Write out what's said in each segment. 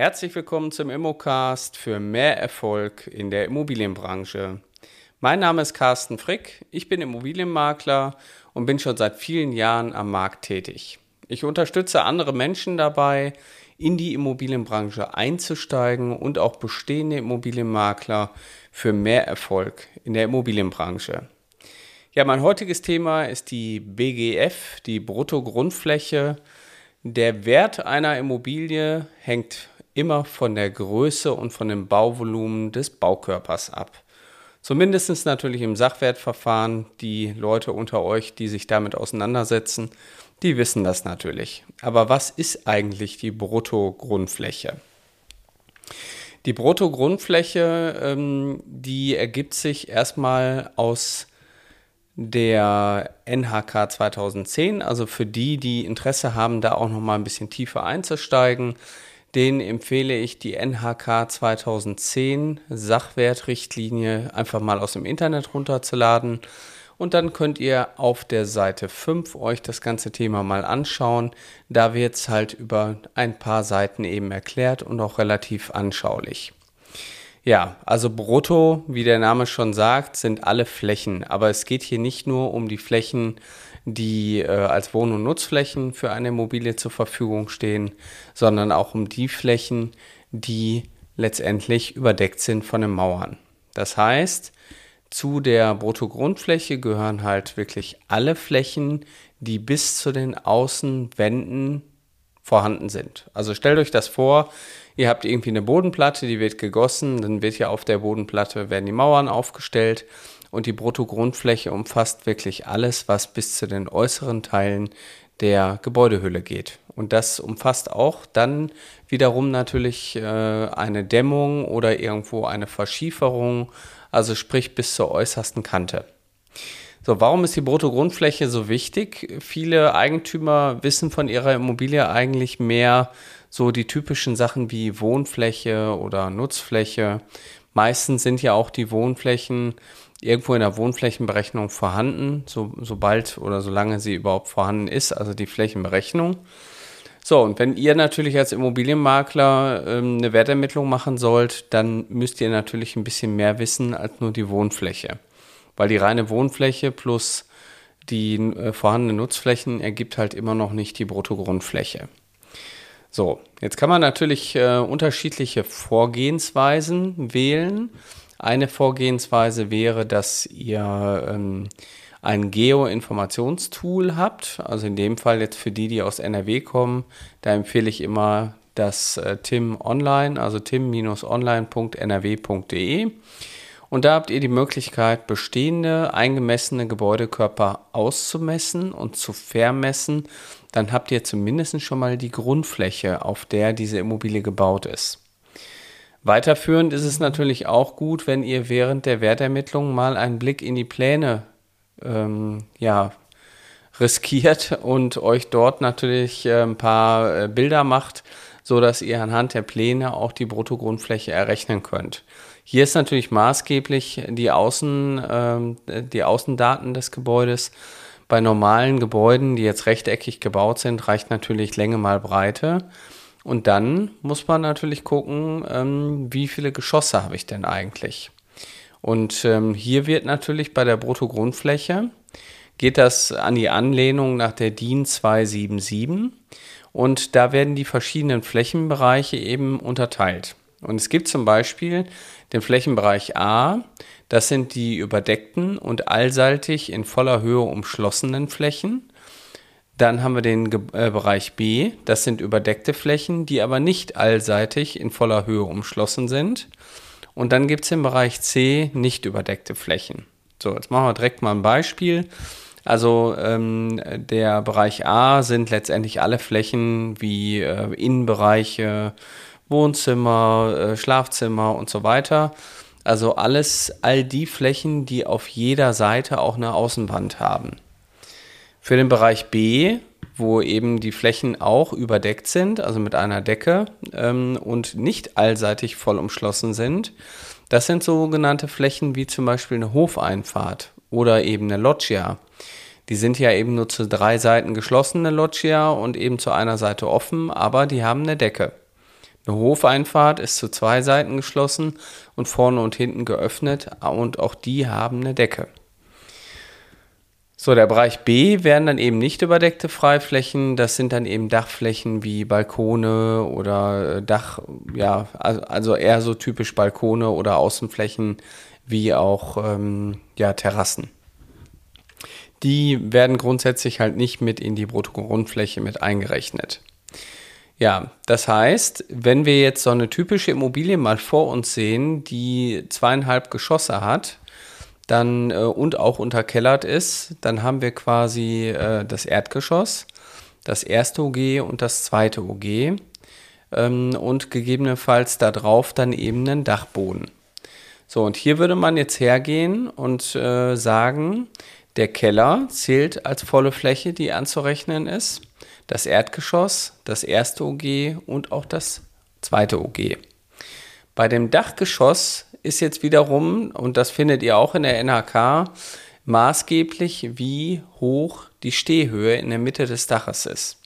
Herzlich willkommen zum Immocast für mehr Erfolg in der Immobilienbranche. Mein Name ist Carsten Frick, ich bin Immobilienmakler und bin schon seit vielen Jahren am Markt tätig. Ich unterstütze andere Menschen dabei, in die Immobilienbranche einzusteigen und auch bestehende Immobilienmakler für mehr Erfolg in der Immobilienbranche. Ja, mein heutiges Thema ist die BGF, die Bruttogrundfläche. Der Wert einer Immobilie hängt immer von der Größe und von dem Bauvolumen des Baukörpers ab. Zumindest natürlich im Sachwertverfahren. Die Leute unter euch, die sich damit auseinandersetzen, die wissen das natürlich. Aber was ist eigentlich die Bruttogrundfläche? Die Bruttogrundfläche, ähm, die ergibt sich erstmal aus der NHK 2010. Also für die, die Interesse haben, da auch noch mal ein bisschen tiefer einzusteigen, den empfehle ich die NHK 2010 Sachwertrichtlinie einfach mal aus dem Internet runterzuladen. Und dann könnt ihr auf der Seite 5 euch das ganze Thema mal anschauen. Da wird es halt über ein paar Seiten eben erklärt und auch relativ anschaulich. Ja, also brutto, wie der Name schon sagt, sind alle Flächen. Aber es geht hier nicht nur um die Flächen, die äh, als Wohn- und Nutzflächen für eine Immobilie zur Verfügung stehen, sondern auch um die Flächen, die letztendlich überdeckt sind von den Mauern. Das heißt, zu der Bruttogrundfläche gehören halt wirklich alle Flächen, die bis zu den Außenwänden vorhanden sind. Also stellt euch das vor, ihr habt irgendwie eine Bodenplatte, die wird gegossen, dann wird ja auf der Bodenplatte werden die Mauern aufgestellt und die Bruttogrundfläche umfasst wirklich alles, was bis zu den äußeren Teilen der Gebäudehülle geht. Und das umfasst auch dann wiederum natürlich äh, eine Dämmung oder irgendwo eine Verschieferung, also sprich bis zur äußersten Kante. So, warum ist die Bruttogrundfläche so wichtig? Viele Eigentümer wissen von ihrer Immobilie eigentlich mehr so die typischen Sachen wie Wohnfläche oder Nutzfläche. Meistens sind ja auch die Wohnflächen irgendwo in der Wohnflächenberechnung vorhanden, so, sobald oder solange sie überhaupt vorhanden ist, also die Flächenberechnung. So, und wenn ihr natürlich als Immobilienmakler ähm, eine Wertermittlung machen sollt, dann müsst ihr natürlich ein bisschen mehr wissen als nur die Wohnfläche. Weil die reine Wohnfläche plus die äh, vorhandenen Nutzflächen ergibt halt immer noch nicht die Bruttogrundfläche. So, jetzt kann man natürlich äh, unterschiedliche Vorgehensweisen wählen. Eine Vorgehensweise wäre, dass ihr ähm, ein Geo-Informationstool habt. Also in dem Fall jetzt für die, die aus NRW kommen, da empfehle ich immer das äh, TIM Online, also tim-online.nrw.de. Und da habt ihr die Möglichkeit, bestehende eingemessene Gebäudekörper auszumessen und zu vermessen. Dann habt ihr zumindest schon mal die Grundfläche, auf der diese Immobilie gebaut ist. Weiterführend ist es natürlich auch gut, wenn ihr während der Wertermittlung mal einen Blick in die Pläne ähm, ja, riskiert und euch dort natürlich äh, ein paar äh, Bilder macht, so dass ihr anhand der Pläne auch die Bruttogrundfläche errechnen könnt. Hier ist natürlich maßgeblich die, Außen, ähm, die Außendaten des Gebäudes. Bei normalen Gebäuden, die jetzt rechteckig gebaut sind, reicht natürlich Länge mal Breite. Und dann muss man natürlich gucken, ähm, wie viele Geschosse habe ich denn eigentlich. Und ähm, hier wird natürlich bei der Bruttogrundfläche, geht das an die Anlehnung nach der DIN 277 und da werden die verschiedenen Flächenbereiche eben unterteilt. Und es gibt zum Beispiel den Flächenbereich A, das sind die überdeckten und allseitig in voller Höhe umschlossenen Flächen. Dann haben wir den äh, Bereich B, das sind überdeckte Flächen, die aber nicht allseitig in voller Höhe umschlossen sind. Und dann gibt es im Bereich C nicht überdeckte Flächen. So, jetzt machen wir direkt mal ein Beispiel. Also ähm, der Bereich A sind letztendlich alle Flächen wie äh, Innenbereiche, Wohnzimmer, äh, Schlafzimmer und so weiter. Also alles, all die Flächen, die auf jeder Seite auch eine Außenwand haben. Für den Bereich B, wo eben die Flächen auch überdeckt sind, also mit einer Decke ähm, und nicht allseitig voll umschlossen sind, das sind sogenannte Flächen wie zum Beispiel eine Hofeinfahrt oder eben eine Loggia. Die sind ja eben nur zu drei Seiten geschlossene Loggia und eben zu einer Seite offen, aber die haben eine Decke. Eine Hofeinfahrt ist zu zwei Seiten geschlossen und vorne und hinten geöffnet und auch die haben eine Decke. So, der Bereich B wären dann eben nicht überdeckte Freiflächen. Das sind dann eben Dachflächen wie Balkone oder äh, Dach, ja, also eher so typisch Balkone oder Außenflächen wie auch ähm, ja, Terrassen. Die werden grundsätzlich halt nicht mit in die Bruttogrundfläche mit eingerechnet. Ja, das heißt, wenn wir jetzt so eine typische Immobilie mal vor uns sehen, die zweieinhalb Geschosse hat, dann äh, und auch unterkellert ist, dann haben wir quasi äh, das Erdgeschoss, das erste OG und das zweite OG ähm, und gegebenenfalls darauf dann eben einen Dachboden. So, und hier würde man jetzt hergehen und äh, sagen, der Keller zählt als volle Fläche, die anzurechnen ist, das Erdgeschoss, das erste OG und auch das zweite OG. Bei dem Dachgeschoss ist jetzt wiederum, und das findet ihr auch in der NHK, maßgeblich, wie hoch die Stehhöhe in der Mitte des Daches ist.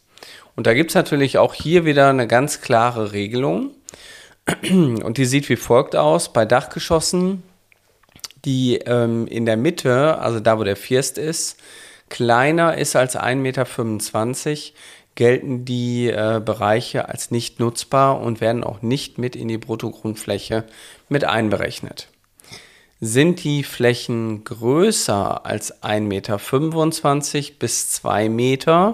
Und da gibt es natürlich auch hier wieder eine ganz klare Regelung. Und die sieht wie folgt aus. Bei Dachgeschossen, die ähm, in der Mitte, also da wo der First ist, kleiner ist als 1,25 Meter, gelten die äh, Bereiche als nicht nutzbar und werden auch nicht mit in die Bruttogrundfläche mit einberechnet. Sind die Flächen größer als 1,25 Meter bis 2 Meter,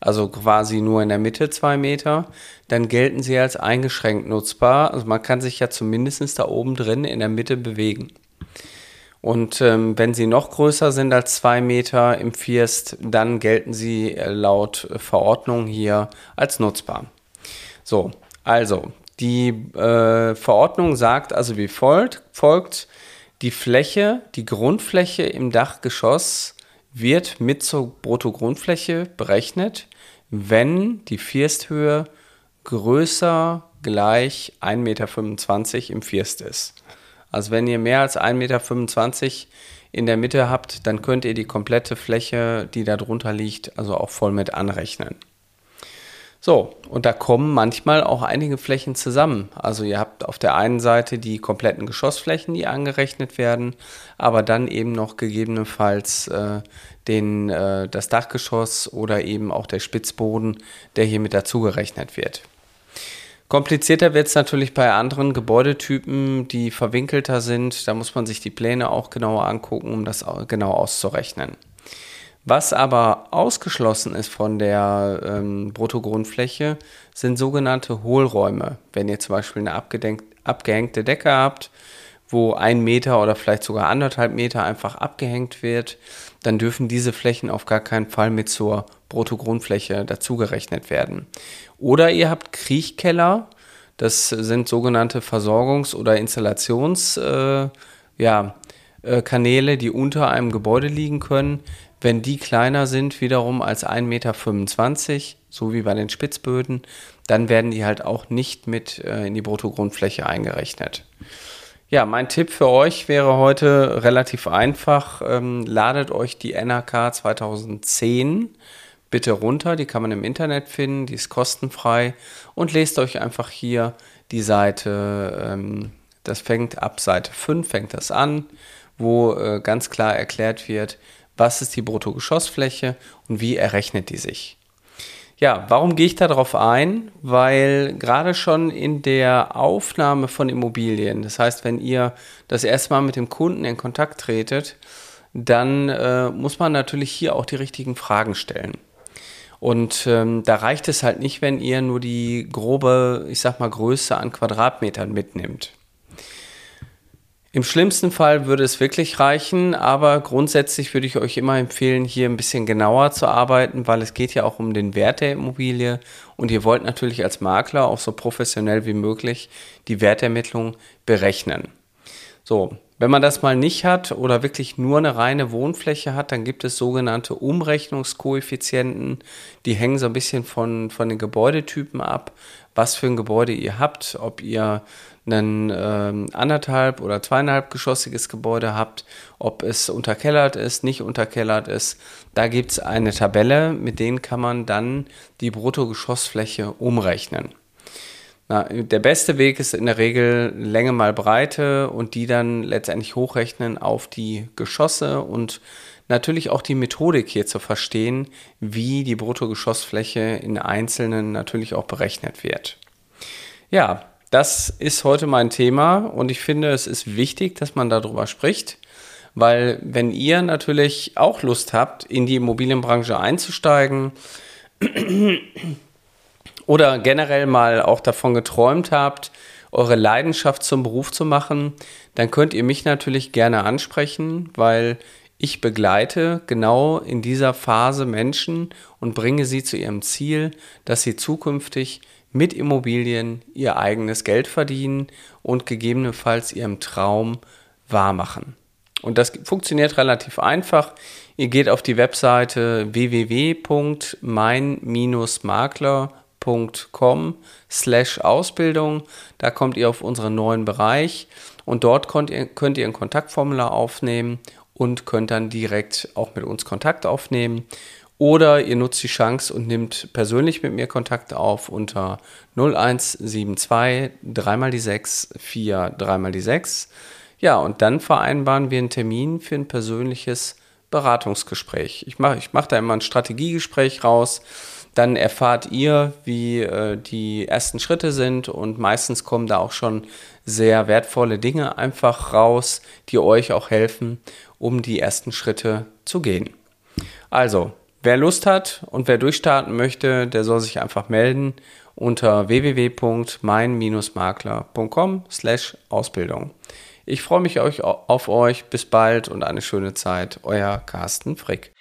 also quasi nur in der Mitte 2 Meter, dann gelten sie als eingeschränkt nutzbar. Also man kann sich ja zumindest da oben drin in der Mitte bewegen. Und ähm, wenn sie noch größer sind als zwei Meter im First, dann gelten sie äh, laut Verordnung hier als nutzbar. So, also die äh, Verordnung sagt also wie folgt, folgt, die Fläche, die Grundfläche im Dachgeschoss wird mit zur Bruttogrundfläche berechnet, wenn die Firsthöhe größer gleich 1,25 Meter im First ist. Also wenn ihr mehr als 1,25 Meter in der Mitte habt, dann könnt ihr die komplette Fläche, die da drunter liegt, also auch voll mit anrechnen. So, und da kommen manchmal auch einige Flächen zusammen. Also ihr habt auf der einen Seite die kompletten Geschossflächen, die angerechnet werden, aber dann eben noch gegebenenfalls äh, den, äh, das Dachgeschoss oder eben auch der Spitzboden, der hier mit dazugerechnet wird. Komplizierter wird es natürlich bei anderen Gebäudetypen, die verwinkelter sind. Da muss man sich die Pläne auch genauer angucken, um das genau auszurechnen. Was aber ausgeschlossen ist von der ähm, Bruttogrundfläche, sind sogenannte Hohlräume. Wenn ihr zum Beispiel eine abgehängte Decke habt, wo ein Meter oder vielleicht sogar anderthalb Meter einfach abgehängt wird, dann dürfen diese Flächen auf gar keinen Fall mit zur Bruttogrundfläche dazugerechnet werden. Oder ihr habt Kriechkeller, das sind sogenannte Versorgungs- oder Installationskanäle, äh, ja, äh, die unter einem Gebäude liegen können. Wenn die kleiner sind, wiederum als 1,25 Meter, so wie bei den Spitzböden, dann werden die halt auch nicht mit äh, in die Bruttogrundfläche eingerechnet. Ja, mein Tipp für euch wäre heute relativ einfach. Ähm, ladet euch die NRK 2010 bitte runter. Die kann man im Internet finden, die ist kostenfrei. Und lest euch einfach hier die Seite, ähm, das fängt ab Seite 5, fängt das an, wo äh, ganz klar erklärt wird, was ist die Bruttogeschossfläche und wie errechnet die sich. Ja, warum gehe ich darauf ein? Weil gerade schon in der Aufnahme von Immobilien, das heißt, wenn ihr das erste Mal mit dem Kunden in Kontakt tretet, dann äh, muss man natürlich hier auch die richtigen Fragen stellen. Und ähm, da reicht es halt nicht, wenn ihr nur die grobe, ich sag mal, Größe an Quadratmetern mitnimmt. Im schlimmsten Fall würde es wirklich reichen, aber grundsätzlich würde ich euch immer empfehlen, hier ein bisschen genauer zu arbeiten, weil es geht ja auch um den Wert der Immobilie und ihr wollt natürlich als Makler auch so professionell wie möglich die Wertermittlung berechnen. So, wenn man das mal nicht hat oder wirklich nur eine reine Wohnfläche hat, dann gibt es sogenannte Umrechnungskoeffizienten. Die hängen so ein bisschen von, von den Gebäudetypen ab, was für ein Gebäude ihr habt, ob ihr ein ähm, anderthalb oder zweieinhalb geschossiges Gebäude habt, ob es unterkellert ist, nicht unterkellert ist. Da gibt es eine Tabelle, mit denen kann man dann die Bruttogeschossfläche umrechnen. Na, der beste Weg ist in der Regel Länge mal Breite und die dann letztendlich hochrechnen auf die Geschosse und natürlich auch die Methodik hier zu verstehen, wie die Bruttogeschossfläche in Einzelnen natürlich auch berechnet wird. Ja, das ist heute mein Thema und ich finde, es ist wichtig, dass man darüber spricht, weil wenn ihr natürlich auch Lust habt, in die Immobilienbranche einzusteigen oder generell mal auch davon geträumt habt, eure Leidenschaft zum Beruf zu machen, dann könnt ihr mich natürlich gerne ansprechen, weil ich begleite genau in dieser Phase Menschen und bringe sie zu ihrem Ziel, dass sie zukünftig mit Immobilien ihr eigenes Geld verdienen und gegebenenfalls ihrem Traum wahrmachen. Und das funktioniert relativ einfach. Ihr geht auf die Webseite www.mein-makler.com slash Ausbildung. Da kommt ihr auf unseren neuen Bereich und dort könnt ihr, könnt ihr ein Kontaktformular aufnehmen und könnt dann direkt auch mit uns Kontakt aufnehmen. Oder ihr nutzt die Chance und nimmt persönlich mit mir Kontakt auf unter 0172 3 mal die 6 4 3 mal die 6. Ja, und dann vereinbaren wir einen Termin für ein persönliches Beratungsgespräch. Ich mache ich mach da immer ein Strategiegespräch raus. Dann erfahrt ihr, wie äh, die ersten Schritte sind und meistens kommen da auch schon sehr wertvolle Dinge einfach raus, die euch auch helfen, um die ersten Schritte zu gehen. Also, wer Lust hat und wer durchstarten möchte, der soll sich einfach melden unter www.mein-makler.com/ausbildung. Ich freue mich auf euch. Bis bald und eine schöne Zeit. Euer Carsten Frick.